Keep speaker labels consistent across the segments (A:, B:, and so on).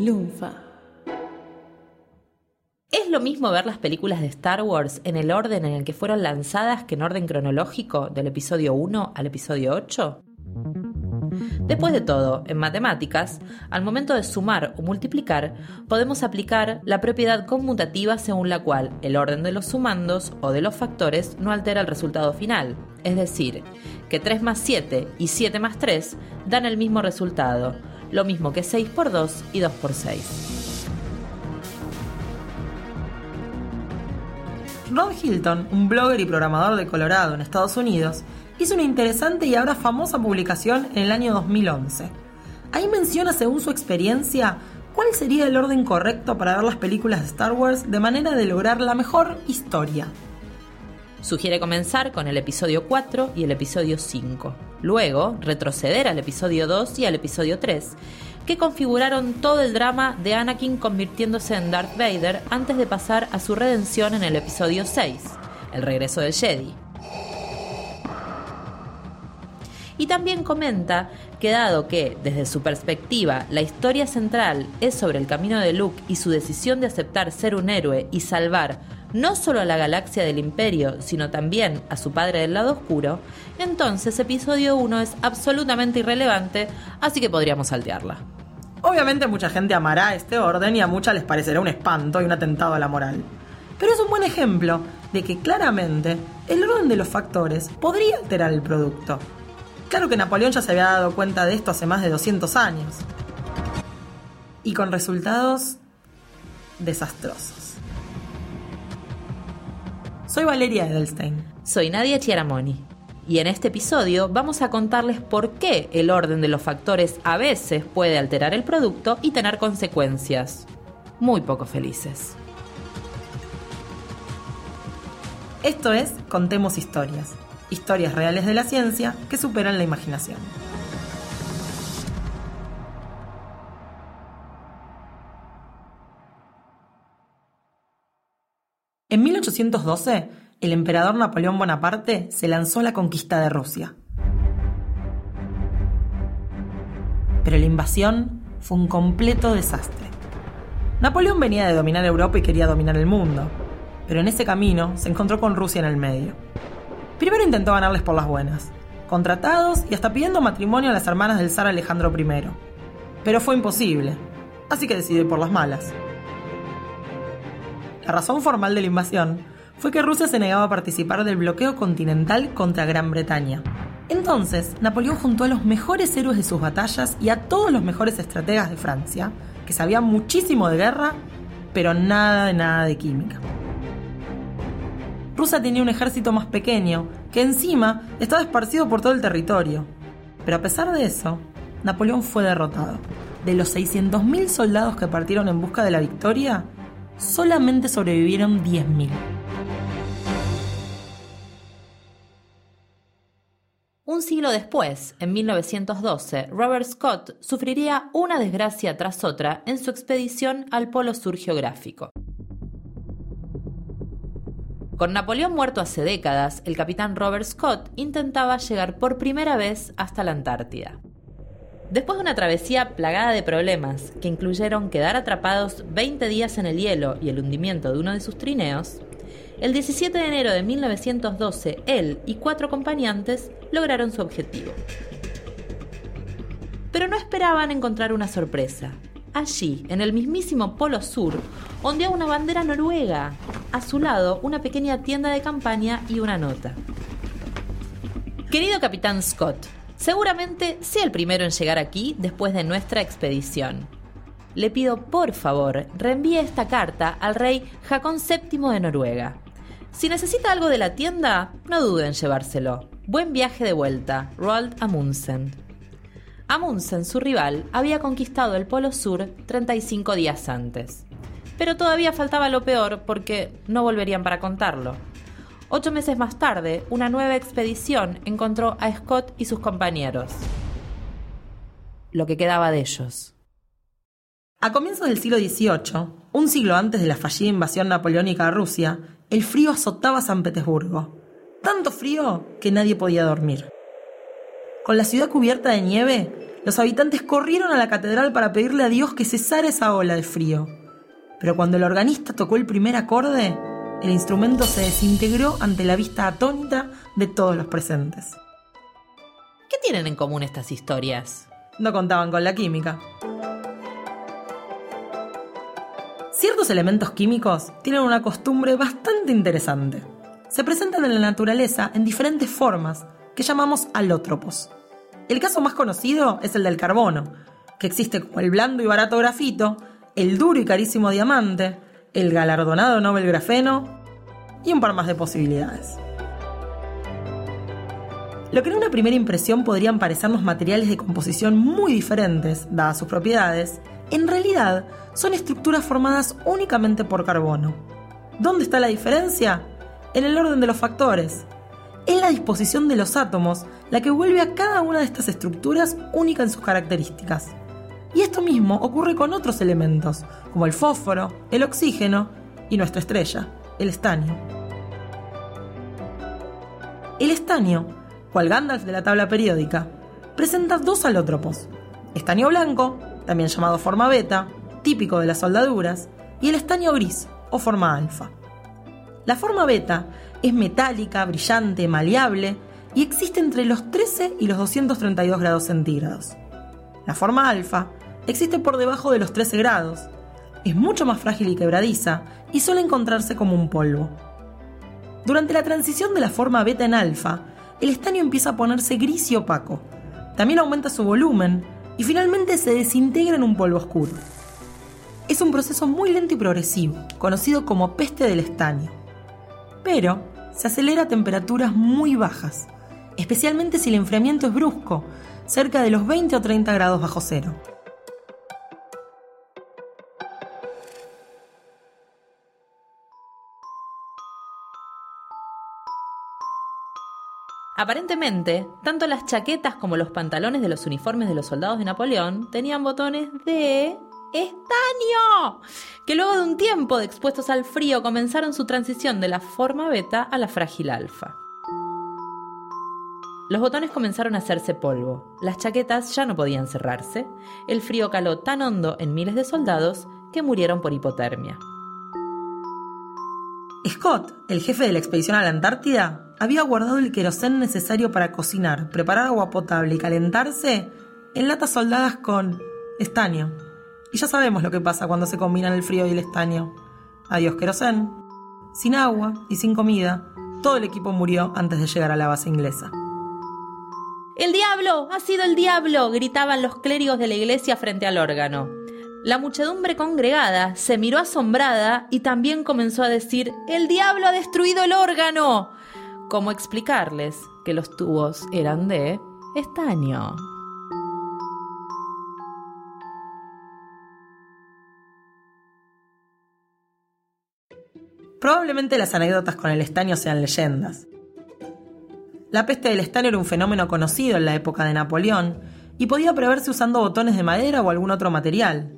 A: Lunfa.
B: ¿Es lo mismo ver las películas de Star Wars en el orden en el que fueron lanzadas que en orden cronológico del episodio 1 al episodio 8? Después de todo, en matemáticas, al momento de sumar o multiplicar, podemos aplicar la propiedad conmutativa según la cual el orden de los sumandos o de los factores no altera el resultado final. Es decir, que 3 más 7 y 7 más 3 dan el mismo resultado, lo mismo que 6 por 2 y 2 por 6.
C: Ron Hilton, un blogger y programador de Colorado en Estados Unidos, hizo una interesante y ahora famosa publicación en el año 2011. Ahí menciona, según su experiencia, cuál sería el orden correcto para ver las películas de Star Wars de manera de lograr la mejor historia.
B: Sugiere comenzar con el episodio 4 y el episodio 5. Luego, retroceder al episodio 2 y al episodio 3, que configuraron todo el drama de Anakin convirtiéndose en Darth Vader antes de pasar a su redención en el episodio 6, el regreso del Jedi. Y también comenta que dado que, desde su perspectiva, la historia central es sobre el camino de Luke y su decisión de aceptar ser un héroe y salvar no solo a la galaxia del imperio, sino también a su padre del lado oscuro, entonces episodio 1 es absolutamente irrelevante, así que podríamos saltearla.
C: Obviamente mucha gente amará este orden y a muchas les parecerá un espanto y un atentado a la moral. Pero es un buen ejemplo de que claramente el orden de los factores podría alterar el producto. Claro que Napoleón ya se había dado cuenta de esto hace más de 200 años. Y con resultados desastrosos. Soy Valeria Edelstein.
B: Soy Nadia Chiaramoni. Y en este episodio vamos a contarles por qué el orden de los factores a veces puede alterar el producto y tener consecuencias muy poco felices.
C: Esto es Contemos Historias, historias reales de la ciencia que superan la imaginación. En 1812, el emperador Napoleón Bonaparte se lanzó a la conquista de Rusia. Pero la invasión fue un completo desastre. Napoleón venía de dominar Europa y quería dominar el mundo, pero en ese camino se encontró con Rusia en el medio. Primero intentó ganarles por las buenas, con tratados y hasta pidiendo matrimonio a las hermanas del zar Alejandro I. Pero fue imposible, así que decidió ir por las malas. La razón formal de la invasión fue que Rusia se negaba a participar del bloqueo continental contra Gran Bretaña. Entonces, Napoleón juntó a los mejores héroes de sus batallas y a todos los mejores estrategas de Francia, que sabían muchísimo de guerra, pero nada de nada de química. Rusia tenía un ejército más pequeño, que encima estaba esparcido por todo el territorio. Pero a pesar de eso, Napoleón fue derrotado. De los 600.000 soldados que partieron en busca de la victoria, solamente sobrevivieron 10.000.
B: Un siglo después, en 1912, Robert Scott sufriría una desgracia tras otra en su expedición al Polo Sur geográfico. Con Napoleón muerto hace décadas, el capitán Robert Scott intentaba llegar por primera vez hasta la Antártida. Después de una travesía plagada de problemas, que incluyeron quedar atrapados 20 días en el hielo y el hundimiento de uno de sus trineos, el 17 de enero de 1912 él y cuatro acompañantes lograron su objetivo. Pero no esperaban encontrar una sorpresa. Allí, en el mismísimo Polo Sur, ondeaba una bandera noruega. A su lado, una pequeña tienda de campaña y una nota. Querido capitán Scott, Seguramente sea el primero en llegar aquí después de nuestra expedición. Le pido por favor reenvíe esta carta al rey Jacón VII de Noruega. Si necesita algo de la tienda, no dude en llevárselo. Buen viaje de vuelta, Roald Amundsen. Amundsen, su rival, había conquistado el Polo Sur 35 días antes. Pero todavía faltaba lo peor porque no volverían para contarlo. Ocho meses más tarde, una nueva expedición encontró a Scott y sus compañeros. Lo que quedaba de ellos.
C: A comienzos del siglo XVIII, un siglo antes de la fallida invasión napoleónica a Rusia, el frío azotaba San Petersburgo. Tanto frío que nadie podía dormir. Con la ciudad cubierta de nieve, Los habitantes corrieron a la catedral para pedirle a Dios que cesara esa ola de frío. Pero cuando el organista tocó el primer acorde, el instrumento se desintegró ante la vista atónita de todos los presentes.
B: ¿Qué tienen en común estas historias?
C: No contaban con la química. Ciertos elementos químicos tienen una costumbre bastante interesante. Se presentan en la naturaleza en diferentes formas, que llamamos alótropos. El caso más conocido es el del carbono, que existe como el blando y barato grafito, el duro y carísimo diamante, el galardonado Nobel grafeno y un par más de posibilidades. Lo que en una primera impresión podrían parecernos materiales de composición muy diferentes, dadas sus propiedades, en realidad son estructuras formadas únicamente por carbono. ¿Dónde está la diferencia? En el orden de los factores. Es la disposición de los átomos la que vuelve a cada una de estas estructuras única en sus características. Y esto mismo ocurre con otros elementos, como el fósforo, el oxígeno y nuestra estrella, el estaño. El estaño, cual Gandalf de la tabla periódica, presenta dos alótropos, estaño blanco también llamado forma beta, típico de las soldaduras, y el estaño gris, o forma alfa. La forma beta es metálica, brillante, maleable y existe entre los 13 y los 232 grados centígrados. La forma alfa existe por debajo de los 13 grados, es mucho más frágil y quebradiza y suele encontrarse como un polvo. Durante la transición de la forma beta en alfa, el estaño empieza a ponerse gris y opaco. También aumenta su volumen y finalmente se desintegra en un polvo oscuro. Es un proceso muy lento y progresivo, conocido como peste del estaño. Pero se acelera a temperaturas muy bajas, especialmente si el enfriamiento es brusco, cerca de los 20 o 30 grados bajo cero.
B: Aparentemente, tanto las chaquetas como los pantalones de los uniformes de los soldados de Napoleón tenían botones de estaño, que luego de un tiempo de expuestos al frío comenzaron su transición de la forma beta a la frágil alfa. Los botones comenzaron a hacerse polvo, las chaquetas ya no podían cerrarse, el frío caló tan hondo en miles de soldados que murieron por hipotermia.
C: Scott, el jefe de la expedición a la Antártida, había guardado el querosén necesario para cocinar, preparar agua potable y calentarse en latas soldadas con estaño. Y ya sabemos lo que pasa cuando se combinan el frío y el estaño. Adiós querosén. Sin agua y sin comida, todo el equipo murió antes de llegar a la base inglesa.
B: ¡El diablo! ¡Ha sido el diablo! gritaban los clérigos de la iglesia frente al órgano. La muchedumbre congregada se miró asombrada y también comenzó a decir ¡El diablo ha destruido el órgano! ¿Cómo explicarles que los tubos eran de estaño?
C: Probablemente las anécdotas con el estaño sean leyendas. La peste del estaño era un fenómeno conocido en la época de Napoleón y podía preverse usando botones de madera o algún otro material.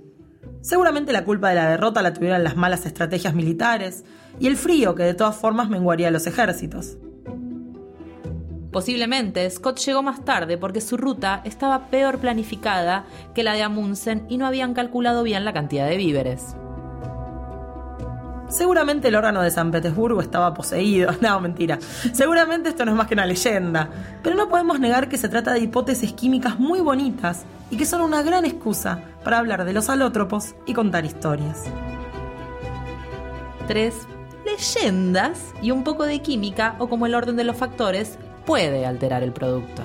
C: Seguramente la culpa de la derrota la tuvieron las malas estrategias militares y el frío que de todas formas menguaría a los ejércitos.
B: Posiblemente Scott llegó más tarde porque su ruta estaba peor planificada que la de Amundsen y no habían calculado bien la cantidad de víveres.
C: Seguramente el órgano de San Petersburgo estaba poseído. No, mentira. Seguramente esto no es más que una leyenda. Pero no podemos negar que se trata de hipótesis químicas muy bonitas y que son una gran excusa para hablar de los alótropos y contar historias.
B: Tres leyendas y un poco de química o como el orden de los factores puede alterar el producto.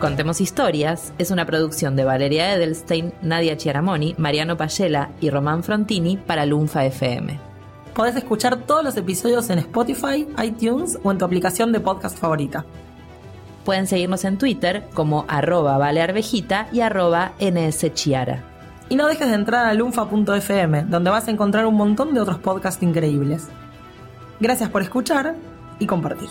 B: Contemos Historias es una producción de Valeria Edelstein, Nadia Chiaramoni, Mariano Payela y Román Frontini para Lunfa FM.
C: Podés escuchar todos los episodios en Spotify, iTunes o en tu aplicación de podcast favorita.
B: Pueden seguirnos en Twitter como arroba valearvejita y arroba nschiara.
C: Y no dejes de entrar a lunfa.fm, donde vas a encontrar un montón de otros podcasts increíbles. Gracias por escuchar y compartir.